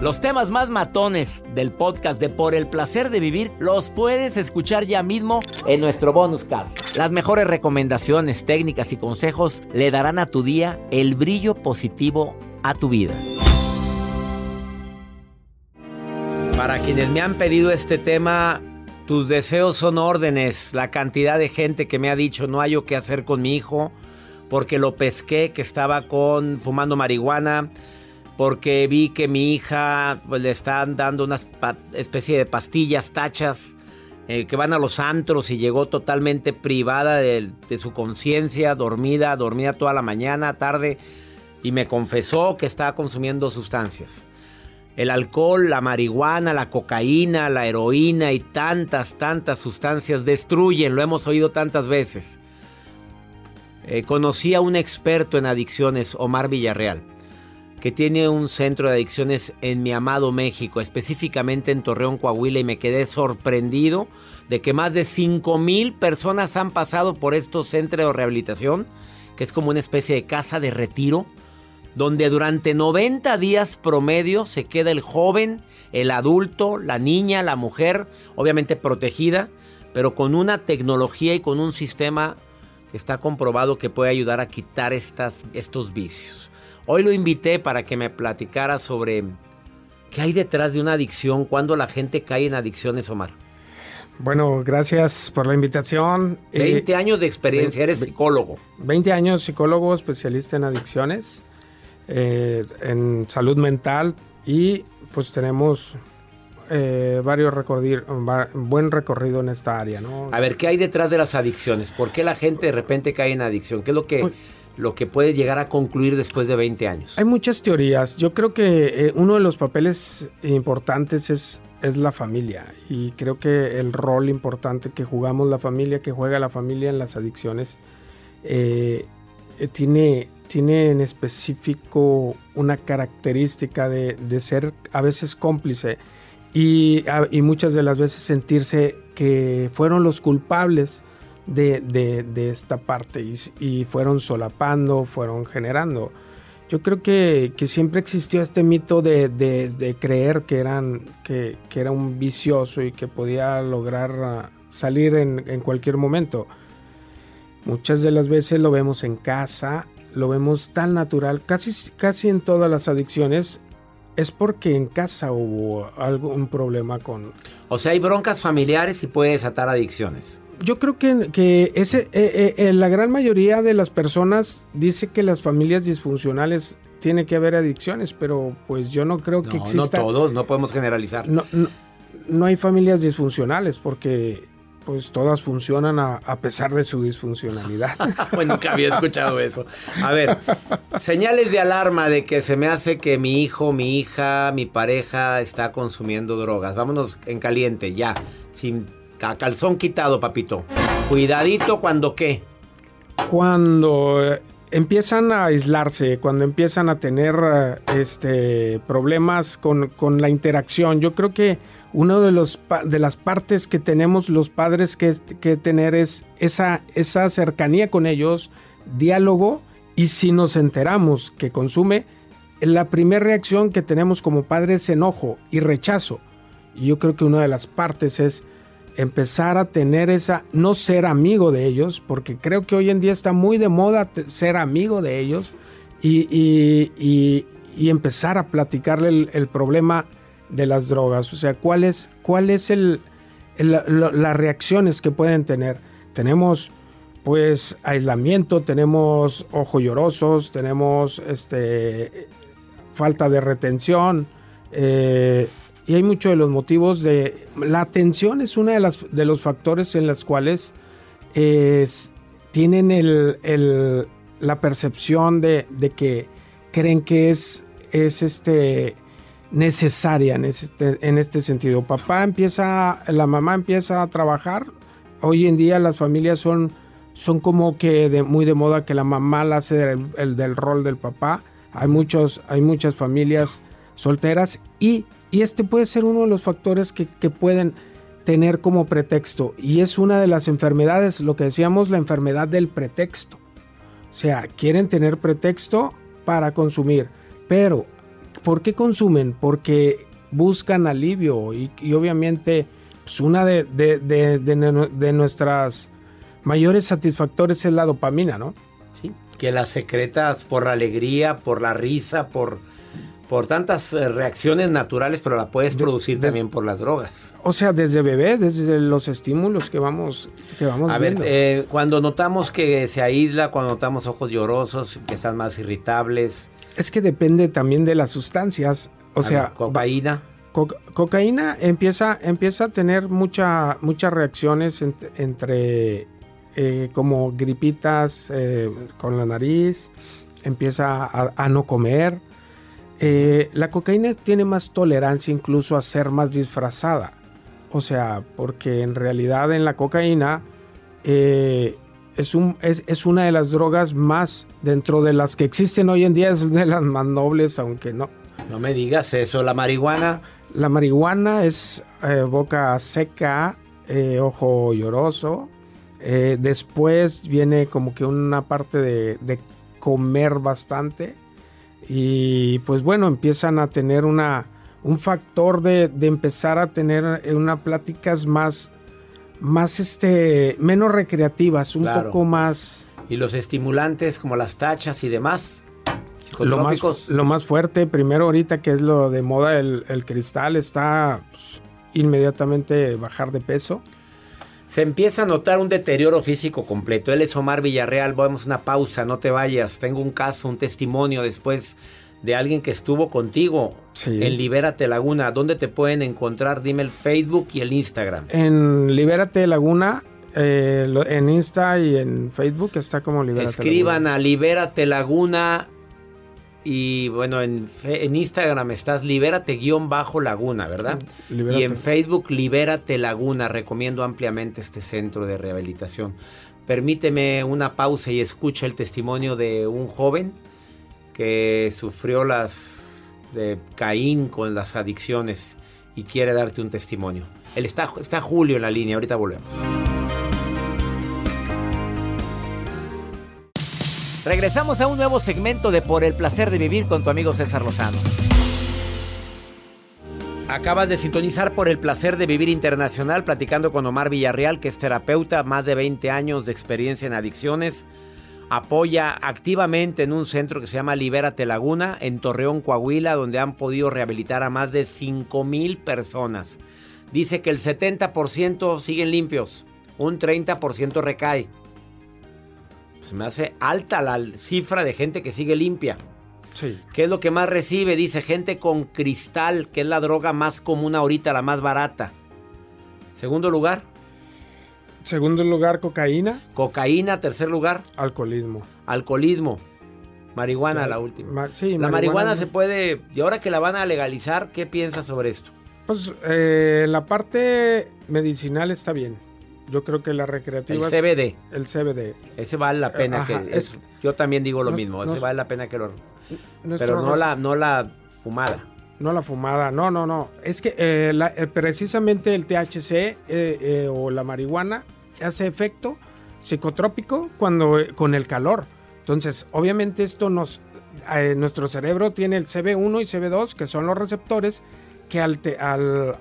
Los temas más matones del podcast de Por el placer de vivir los puedes escuchar ya mismo en nuestro bonus cast. Las mejores recomendaciones, técnicas y consejos le darán a tu día el brillo positivo a tu vida. Para quienes me han pedido este tema, tus deseos son órdenes. La cantidad de gente que me ha dicho no hay qué hacer con mi hijo porque lo pesqué que estaba con fumando marihuana porque vi que mi hija pues, le están dando una especie de pastillas, tachas, eh, que van a los antros y llegó totalmente privada de, su conciencia, dormida, dormida toda la mañana, tarde, y me confesó que estaba consumiendo sustancias. El alcohol, la marihuana, la cocaína, la heroína y tantas, tantas sustancias destruyen, lo hemos oído tantas veces. Eh, conocí a un experto en adicciones, Omar Villarreal que tiene un centro de adicciones en mi amado México, específicamente en Torreón, Coahuila, y me quedé sorprendido de que más de 5 mil personas han pasado por estos centros de rehabilitación, que es como una especie de casa de retiro, donde durante 90 días promedio se queda el joven, el adulto, la niña, la mujer, obviamente protegida, pero con una tecnología y con un sistema que está comprobado que puede ayudar a quitar estas, estos vicios. Hoy lo invité para que me platicara sobre qué hay detrás de una adicción, cuando la gente cae en adicciones, Omar. Bueno, gracias por la invitación. 20 eh, años de experiencia, eres psicólogo. 20 años psicólogo, especialista en adicciones, eh, en salud mental y pues tenemos eh, varios buen recorrido en esta área, ¿no? A ver, ¿qué hay detrás de las adicciones? ¿Por qué la gente de repente cae en adicción? ¿Qué es lo que... Pues, lo que puede llegar a concluir después de 20 años? Hay muchas teorías. Yo creo que eh, uno de los papeles importantes es, es la familia y creo que el rol importante que jugamos la familia, que juega la familia en las adicciones, eh, eh, tiene, tiene en específico una característica de, ser a veces cómplice y, y muchas de las veces sentirse que fueron los culpables de, esta parte y, fueron solapando, fueron generando. Yo creo que, siempre existió este mito de, creer que, eran, que, era un vicioso y que podía lograr ah, salir en, cualquier momento. Muchas de las veces lo vemos en casa, lo vemos tan natural, casi, casi en todas las adicciones es porque en casa hubo algún problema con... O sea, hay broncas familiares y puede desatar adicciones yo creo que, que ese, eh, eh, la gran mayoría de las personas dice que las familias disfuncionales tiene que haber adicciones, pero pues yo no creo que exista. No todos, no podemos generalizar. No, no, hay familias disfuncionales porque pues todas funcionan a, a pesar de su disfuncionalidad. bueno, nunca había escuchado eso. A ver, señales de alarma de que se me hace que mi hijo, mi hija, mi pareja está consumiendo drogas. Vámonos en caliente, ya, sin calzón quitado, papito. Cuidadito cuando qué. Cuando eh, empiezan a aislarse, cuando empiezan a tener eh, este, problemas con, la interacción. Yo creo que una de, de las partes que tenemos los padres que, que tener es esa, esa cercanía con ellos, diálogo, y si nos enteramos que consume, la primera reacción que tenemos como padres es enojo y rechazo. Yo creo que una de las partes es empezar a tener esa, no ser amigo de ellos, porque creo que hoy en día está muy de moda ser amigo de ellos y, empezar a platicarle el, problema de las drogas, o sea, cuál es, cuál es el, las reacciones que pueden tener. Tenemos pues aislamiento, tenemos ojos llorosos, tenemos este, falta de retención, eh, y hay muchos de los motivos de... La atención es uno de, de los factores en los cuales tienen el, la percepción de, que creen que es, es este, necesaria en este, en este sentido. Papá empieza, la mamá empieza a trabajar. Hoy en día las familias son, son como que de, muy de moda que la mamá la hace el, del rol del papá. Hay, muchos, hay muchas familias solteras y y este puede ser uno de los factores que, pueden tener como pretexto. Y es una de las enfermedades, lo que decíamos, la enfermedad del pretexto. O sea, quieren tener pretexto para consumir. Pero ¿por qué consumen? Porque buscan alivio y, obviamente pues una de, de, nuestras mayores satisfactores es la dopamina, ¿no? Sí, que la secretas por la alegría, por la risa, por por tantas eh, reacciones naturales, pero la puedes producir también por las drogas. O sea, desde bebé, desde los estímulos que vamos, que vamos A ver, eh, cuando notamos que se aísla, cuando notamos ojos llorosos, que están más irritables. Es que depende también de las sustancias. O sea, cocaína. cocaína empieza, empieza a tener mucha, muchas reacciones entre eh, como gripitas con la nariz, empieza a no comer eh, la cocaína tiene más tolerancia incluso a ser más disfrazada. O sea, porque en realidad en la cocaína eh, es, un, es, una de las drogas más, dentro de las que existen hoy en día, es de las más nobles, aunque no. No me digas eso, la marihuana. La marihuana es eh, boca seca, ojo lloroso. después viene como que una parte de comer bastante y pues bueno, empiezan a tener una, un factor de, empezar a tener eh, unas pláticas más, más este, menos recreativas, un poco más... Y los estimulantes como las tachas y demás. Lo más, lo más fuerte, primero ahorita que es lo de moda, el, cristal está pues, inmediatamente bajar de peso. Se empieza a notar un deterioro físico completo. Él es Omar Villarreal. Vamos a una pausa, no te vayas. Tengo un caso, un testimonio después de alguien que estuvo contigo en Libérate Laguna. ¿Dónde te pueden encontrar? Dime el Facebook y el Instagram. En Libérate Laguna, eh, en Insta y en Facebook está como Libérate Escriban a Libérate Laguna y bueno, en, Instagram estás libérate-laguna, ¿verdad? Y en Facebook Libérate Laguna. Recomiendo ampliamente este centro de rehabilitación. Permíteme una pausa y escucha el testimonio de un joven que sufrió las de Caín con las adicciones y quiere darte un testimonio. Él está, está Julio en la línea, ahorita volvemos. Regresamos a un nuevo segmento de Por el placer de vivir con tu amigo César Lozano. Acabas de sintonizar por el placer de vivir internacional platicando con Omar Villarreal, que es terapeuta, más de 20 años de experiencia en adicciones. Apoya activamente en un centro que se llama Libérate Laguna, en Torreón, Coahuila, donde han podido rehabilitar a más de 5 mil personas. Dice que el 70% siguen limpios, un 30% recae. Se me hace alta la cifra de gente que sigue limpia. Sí. ¿Qué es lo que más recibe? Dice gente con cristal, que es la droga más común ahorita, la más barata. Segundo lugar. Segundo lugar, cocaína. Cocaína, tercer lugar. Alcoholismo. Alcoholismo. Marihuana, la, última. sí, la marihuana, se puede. Y ahora que la van a legalizar, ¿qué piensas sobre esto? Pues eh, la parte medicinal está bien. Yo creo que la recreativa. El CBD. El CBD. Ese vale la pena que. Es, yo también digo lo mismo. ese vale la pena que lo. Pero no la, no la fumada. No la fumada, no, no, no. Es que eh, eh, precisamente el THC eh, o la marihuana hace efecto psicotrópico cuando con el calor. Entonces, obviamente esto nos, nuestro cerebro tiene el CB1 y CB2, que son los receptores que al, al,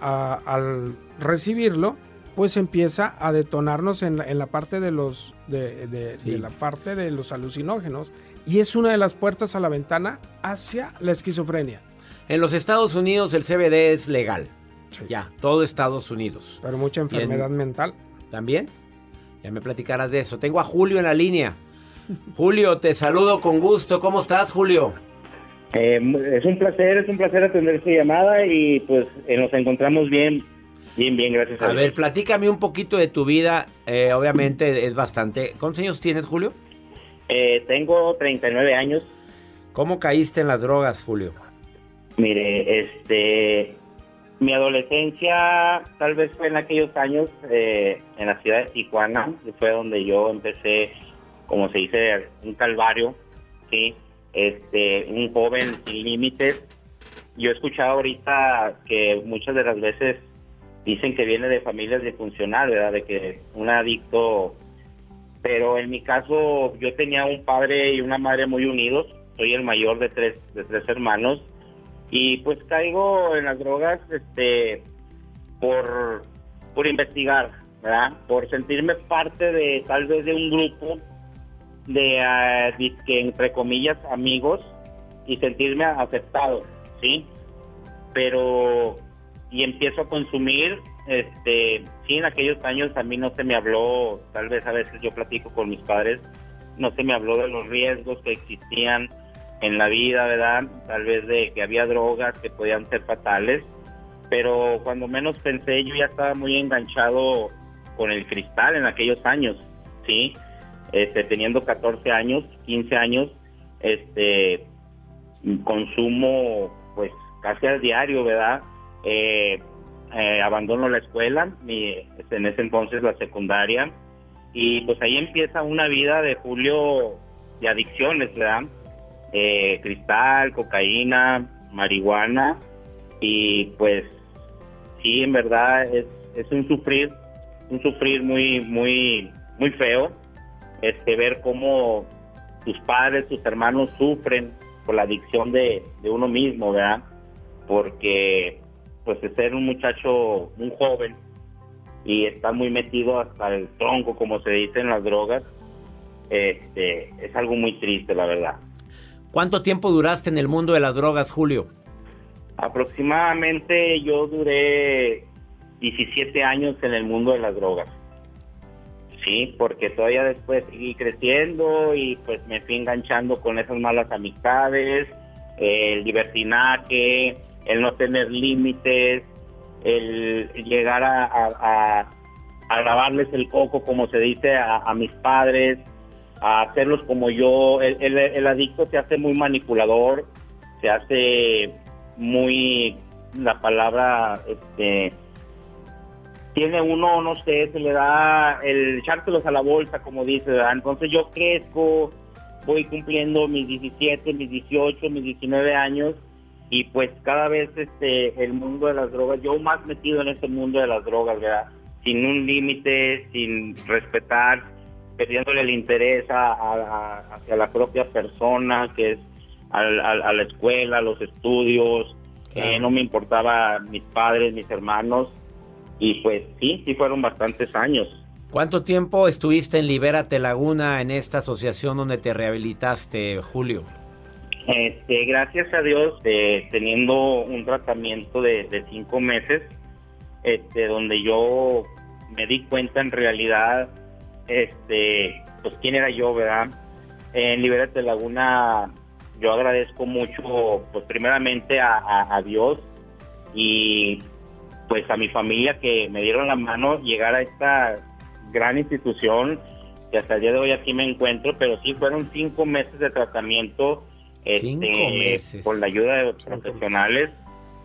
al recibirlo pues empieza a detonarnos en la, parte de los de, la parte de los alucinógenos y es una de las puertas a la ventana hacia la esquizofrenia. En los Estados Unidos el CBD es legal. Ya, todo Estados Unidos. Pero mucha enfermedad mental. ¿También? Ya me platicarás de eso. Tengo a Julio en la línea. Julio, te saludo con gusto. ¿Cómo estás, Julio? Eh, es un placer, es un placer atender esta llamada y pues eh, nos encontramos bien Bien, bien, gracias a, a ver, platícame un poquito de tu vida. Eh, obviamente es bastante. ¿Cuántos años tienes, Julio? Eh, tengo 39 años. ¿Cómo caíste en las drogas, Julio? Mire, este, mi adolescencia tal vez fue en aquellos años eh, en la ciudad de Tijuana, que fue donde yo empecé, como se dice, un calvario, sí, este, un joven sin límites. Yo he escuchado ahorita que muchas de las veces dicen que viene de familias disfuncionales, ¿verdad? De que un adicto, pero en mi caso yo tenía un padre y una madre muy unidos, soy el mayor de tres, de tres hermanos Y pues caigo en las drogas este por, por investigar, ¿verdad? Por sentirme parte de tal vez de un grupo de, ah, entre comillas amigos y sentirme aceptado, ¿sí? Pero y empiezo a consumir, este, sí, en aquellos años a mí no se me habló, tal vez a veces yo platico con mis padres, no se me habló de los riesgos que existían en la vida, ¿verdad? Tal vez de que había drogas que podían ser fatales, pero cuando menos pensé yo ya estaba muy enganchado con el cristal en aquellos años, ¿sí? Este, teniendo 14 años, 15 años, este, consumo pues casi al diario, ¿verdad? Eh, eh, abandono la escuela, mi, en ese entonces la secundaria, y pues ahí empieza una vida de Julio de adicciones, ¿verdad? Eh, cristal, cocaína, marihuana, y pues sí, en verdad es, es un sufrir, un sufrir muy, muy, muy feo, este, ver cómo tus padres, tus hermanos sufren por la adicción de, de uno mismo, ¿verdad? Porque pues de ser un muchacho, un joven, y está muy metido hasta el tronco, como se dice en las drogas, este, es algo muy triste, la verdad. ¿Cuánto tiempo duraste en el mundo de las drogas, Julio? Aproximadamente yo duré 17 años en el mundo de las drogas. Sí, porque todavía después seguí creciendo y pues me fui enganchando con esas malas amistades, el libertinaje, el no tener límites, el llegar a, a, lavarles el coco, como se dice, a, mis padres, a hacerlos como yo. El, el, adicto se hace muy manipulador, se hace muy, la palabra, este, tiene uno, no sé, se le da el echárselos a la bolsa, como dice. Entonces yo crezco, voy cumpliendo mis 17, mis 18, mis 19 años y pues cada vez este el mundo de las drogas, yo más metido en este mundo de las drogas, ¿verdad? Sin un límite, sin respetar, perdiéndole el interés hacia la propia persona, que es a, la escuela, a los estudios, eh, no me importaba mis padres, mis hermanos, y pues sí, sí fueron bastantes años. ¿Cuánto tiempo estuviste en Libérate Laguna, en esta asociación donde te rehabilitaste, Julio? Este, gracias a Dios, eh, teniendo un tratamiento de, cinco meses, este, donde yo me di cuenta en realidad, este, pues quién era yo, ¿verdad? En Libérate Laguna, yo agradezco mucho, pues primeramente a, Dios y pues a mi familia que me dieron la mano llegar a esta gran institución que hasta el día de hoy aquí me encuentro, pero sí fueron cinco meses de tratamiento este, con la ayuda de profesionales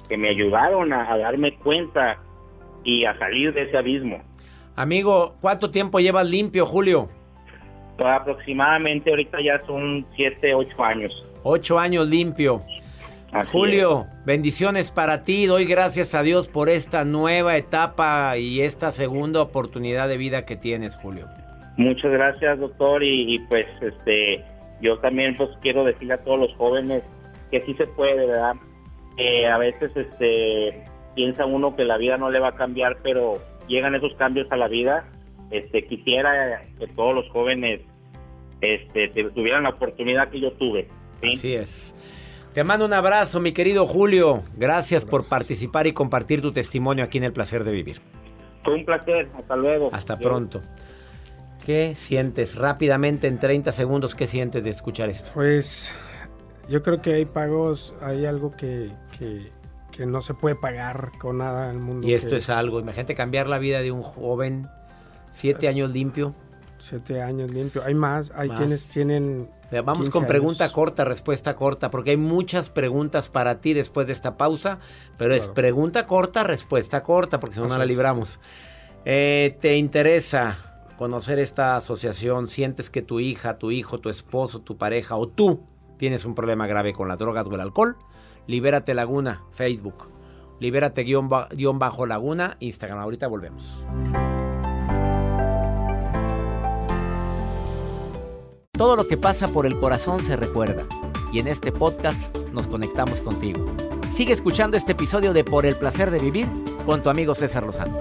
que me ayudaron a, darme cuenta y a salir de ese abismo. Amigo, ¿cuánto tiempo llevas limpio, Julio? Pues aproximadamente ahorita ya son 7, 8 años. 8 años limpio. Julio, bendiciones para ti. Doy gracias a Dios por esta nueva etapa y esta segunda oportunidad de vida que tienes, Julio. Muchas gracias, doctor. Y, y pues, este, yo también pues quiero decirle a todos los jóvenes que sí se puede, ¿verdad? a veces este piensa uno que la vida no le va a cambiar, pero llegan esos cambios a la vida. Este quisiera que todos los jóvenes este tuvieran la oportunidad que yo tuve. Así es. Te mando un abrazo, mi querido Julio. Gracias por participar y compartir tu testimonio aquí en El Placer de Vivir. Fue un placer. Hasta luego. Hasta pronto. ¿Qué sientes rápidamente en 30 segundos? ¿Qué sientes de escuchar esto? Pues yo creo que hay pagos, hay algo que, que, no se puede pagar con nada en el mundo. Y esto es, algo, imagínate cambiar la vida de un joven, siete pues, años limpio. Siete años limpio. Hay más, hay quienes tienen... Vamos con pregunta corta, respuesta corta, porque hay muchas preguntas para ti después de esta pausa, pero es pregunta corta, respuesta corta, porque si no, no la libramos. Eh, ¿Te interesa conocer esta asociación, sientes que tu hija, tu hijo, tu esposo, tu pareja o tú tienes un problema grave con las drogas o el alcohol, Libérate Laguna, Facebook. Libérate guion, bajo Laguna, Instagram. Ahorita volvemos. Todo lo que pasa por el corazón se recuerda y en este podcast nos conectamos contigo. Sigue escuchando este episodio de Por el placer de vivir con tu amigo César Lozano.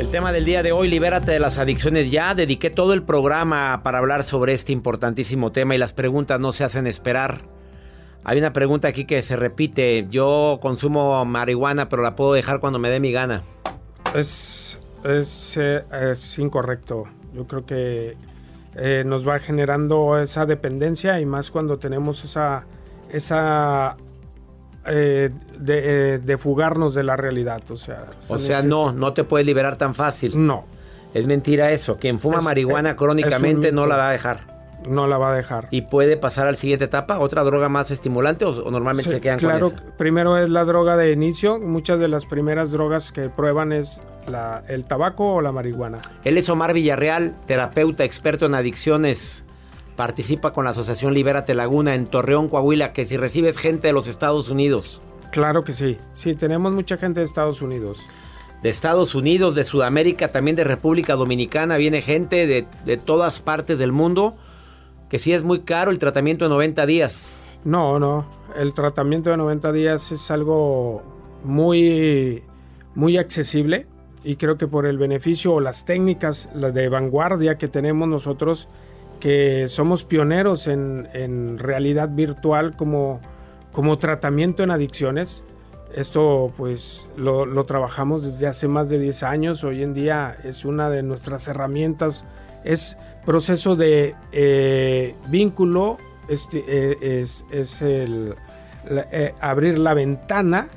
El tema del día de hoy, libérate de las adicciones ya. Dediqué todo el programa para hablar sobre este importantísimo tema y las preguntas no se hacen esperar. Hay una pregunta aquí que se repite. Yo consumo marihuana, pero la puedo dejar cuando me dé mi gana. Es, es, eh, es incorrecto. Yo creo que eh, nos va generando esa dependencia y más cuando tenemos esa, esa eh, de, fugarnos de la realidad. O sea, o sea no, no te puedes liberar tan fácil. No. Es mentira eso. Quien fuma marihuana crónicamente no la va a dejar no la va a dejar. ¿Y puede pasar al siguiente etapa? ¿Otra droga más estimulante o, normalmente se quedan claro, con Claro, primero es la droga de inicio. Muchas de las primeras drogas que prueban es la, el tabaco o la marihuana. Él es Omar Villarreal, terapeuta experto en adicciones. Participa con la Asociación Libérate Laguna en Torreón, Coahuila, que si recibes gente de los Estados Unidos. Claro que sí. Sí, tenemos mucha gente de Estados Unidos de Estados Unidos, de Sudamérica, también de República Dominicana, viene gente de, de, todas partes del mundo que sí es muy caro el tratamiento de 90 días. No, no. El tratamiento de 90 días es algo muy, muy accesible y creo que por el beneficio o las técnicas de vanguardia que tenemos nosotros, que somos pioneros en, realidad virtual como, como tratamiento en adicciones. Esto pues lo, lo, trabajamos desde hace más de 10 años. Hoy en día es una de nuestras herramientas es proceso de eh, vínculo, este, eh, es, el, eh, abrir la ventana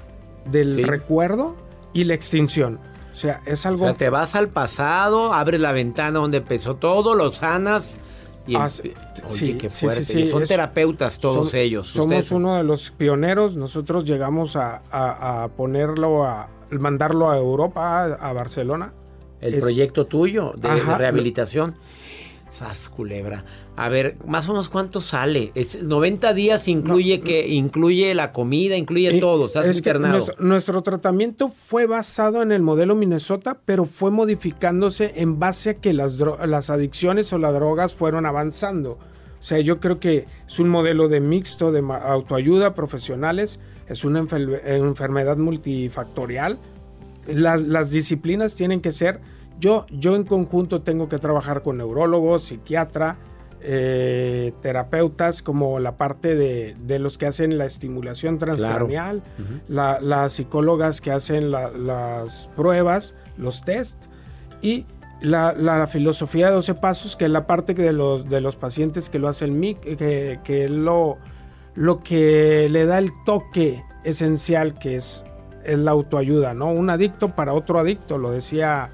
del recuerdo y la extinción. O sea, es algo... O sea, te vas al pasado, abres la ventana donde empezó todo, lo sanas y... Ah, sí, qué fuerte. son terapeutas todos ellos. Somos uno de los pioneros. Nosotros llegamos a, ponerlo, a mandarlo a Europa, a Barcelona el proyecto tuyo de, rehabilitación. Sas culebra. A ver, más o menos cuánto sale. Es 90 días incluye que incluye la comida, incluye todo. Estás internado. Nuestro, tratamiento fue basado en el modelo Minnesota, pero fue modificándose en base a que las, las adicciones o las drogas fueron avanzando. O sea, yo creo que es un modelo de mixto de autoayuda profesionales. Es una enfermedad multifactorial. las disciplinas tienen que ser yo, yo en conjunto tengo que trabajar con neurólogos, psiquiatra, eh, terapeutas, como la parte de, los que hacen la estimulación transcranial, las psicólogas que hacen las pruebas, los test y la, filosofía de 12 pasos, que es la parte de los, de los pacientes que lo hacen MIC, que, que lo, lo que le da el toque esencial que es, la autoayuda, ¿no? Un adicto para otro adicto, lo decía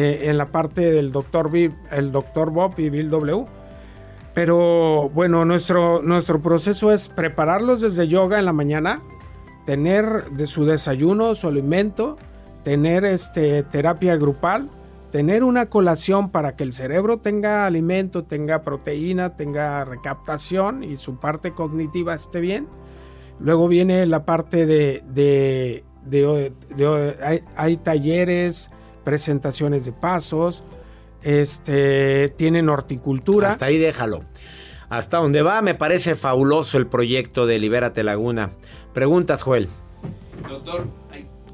eh, en la parte del doctor, el doctor Bob y Bill W. Pero bueno, nuestro, nuestro proceso es prepararlos desde yoga en la mañana, tener de su desayuno, su alimento, tener este, terapia grupal, tener una colación para que el cerebro tenga alimento, tenga proteína, tenga recaptación y su parte cognitiva esté bien. Luego viene la parte de, de, hay, talleres, presentaciones de pasos, este, tienen horticultura. Hasta ahí déjalo. Hasta donde va, me parece fabuloso el proyecto de Libérate Laguna. Preguntas, Joel. Doctor,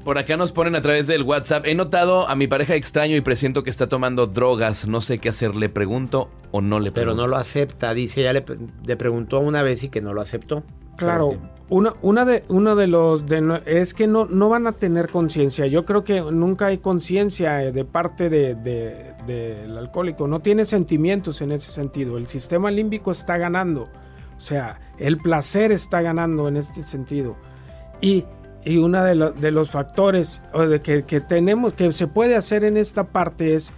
por acá nos ponen a través del WhatsApp. He notado a mi pareja extraño y presiento que está tomando drogas. No sé qué hacer. ¿Le pregunto o no le pregunto? Pero no lo acepta. Dice, ya le, le preguntó una vez y que no lo aceptó. Claro, una, una, de, uno de los de, es que no, no van a tener conciencia. Yo creo que nunca hay conciencia eh, de parte del de, alcohólico. No tiene sentimientos en ese sentido. El sistema límbico está ganando. O sea, el placer está ganando en este sentido. Y, y uno de, de, los factores de que, que, tenemos, que se puede hacer en esta parte es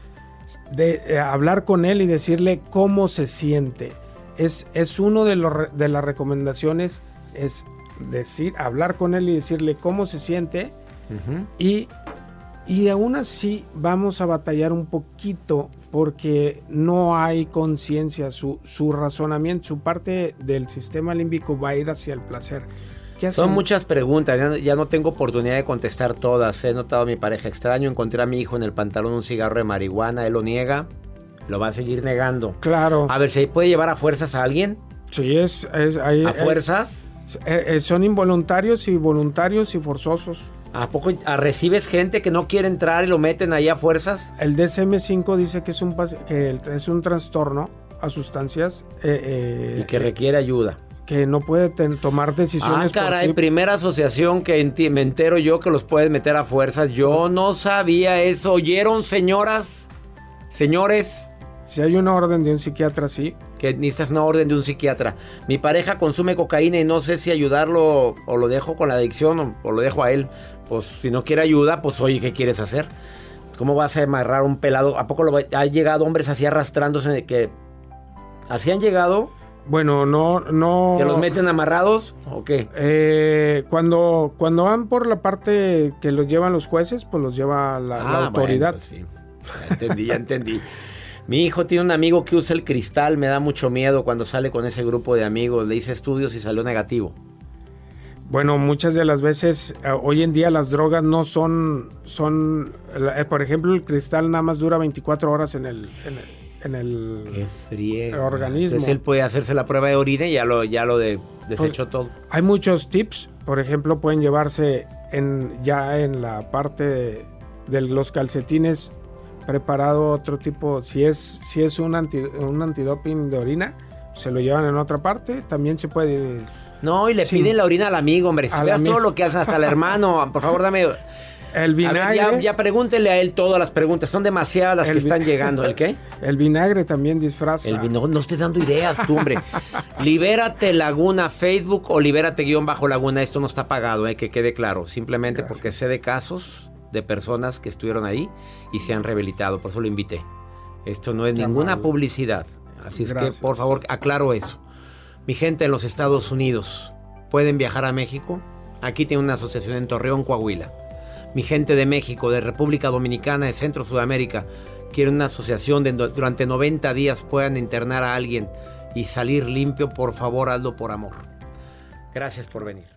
de eh, hablar con él y decirle cómo se siente es, es uno de, los, de las recomendaciones, es decir, hablar con él y decirle cómo se siente y, y aún así vamos a batallar un poquito porque no hay conciencia, su, su razonamiento, su parte del sistema límbico va a ir hacia el placer. Son muchas preguntas, ya, ya, no tengo oportunidad de contestar todas. He notado a mi pareja extraño, encontré a mi hijo en el pantalón un cigarro de marihuana, él lo niega lo va a seguir negando. Claro. A ver, ¿se puede llevar a fuerzas a alguien? Sí, es... es hay- ¿A fuerzas? Eh, eh, son involuntarios y voluntarios y forzosos. ¿A poco a- recibes gente que no quiere entrar y lo meten ahí a fuerzas? El DSM-5 dice que es un, que es un trastorno a sustancias eh, eh, Y que requiere ayuda. que no puede tomar Ah, decisiones por caray, sí. primera asociación que enti- me entero yo que los puedes meter a fuerzas. Yo no sabía eso. ¿Oyeron, señoras? Señores, Si hay una orden de un psiquiatra, sí. Que necesitas una orden de un psiquiatra. Mi pareja consume cocaína y no sé si ayudarlo o lo dejo con la adicción o, o lo dejo a él. Pues si no quiere ayuda, pues oye, ¿qué quieres hacer? ¿Cómo vas a amarrar un pelado? ¿A poco lo, va- ha llegado hombres así arrastrándose de que... ¿Así han llegado? Bueno, no, no. ¿Que los meten amarrados o qué? Eh, cuando, cuando van por la parte que los llevan los jueces, pues los lleva la, la Ah, autoridad. bueno, pues sí. Ya entendí, ya entendí. Mi hijo tiene un amigo que usa el cristal, me da mucho miedo cuando sale con ese grupo de amigos. Le hice estudios y salió negativo. Bueno, muchas de las veces, eh, hoy en día las drogas no son, son, eh, por ejemplo, el cristal nada más dura 24 horas en el, en el, en el- Qué organismo. Entonces él puede hacerse la prueba de orina y ya lo, ya lo de, desechó todo. Hay muchos tips, por ejemplo, pueden llevarse en, ya en la parte de, de los calcetines preparado otro tipo, si es, si es un, anti, un antidoping de orina, se lo llevan en otra parte, también se puede... No, y le Sí. piden la orina al amigo, hombre. Si veas todo lo que hacen hasta el hermano, por favor, dame. El A ver, vinagre, ya, ya pregúntele a él todas las preguntas. Son demasiadas las El que están llegando. ¿El qué? el vinagre también disfraza. El vino. No estés dando ideas, tú, hombre. Libérate Laguna Facebook o libérate guion bajo Laguna. Esto no está pagado, eh, que quede claro. Simplemente Gracias. porque sé de casos de personas que estuvieron ahí y se han rehabilitado. Por eso lo invité. Esto no es Qué ninguna amable. publicidad. Así es que, por favor, aclaro eso. Mi gente de los Estados Unidos, ¿pueden viajar a México? Aquí tiene una asociación en Torreón, Coahuila. Mi gente de México, de República Dominicana, de Centro Sudamérica, quieren una asociación durante 90 días puedan internar a alguien y salir limpio. Por favor, hazlo por amor. Gracias por venir.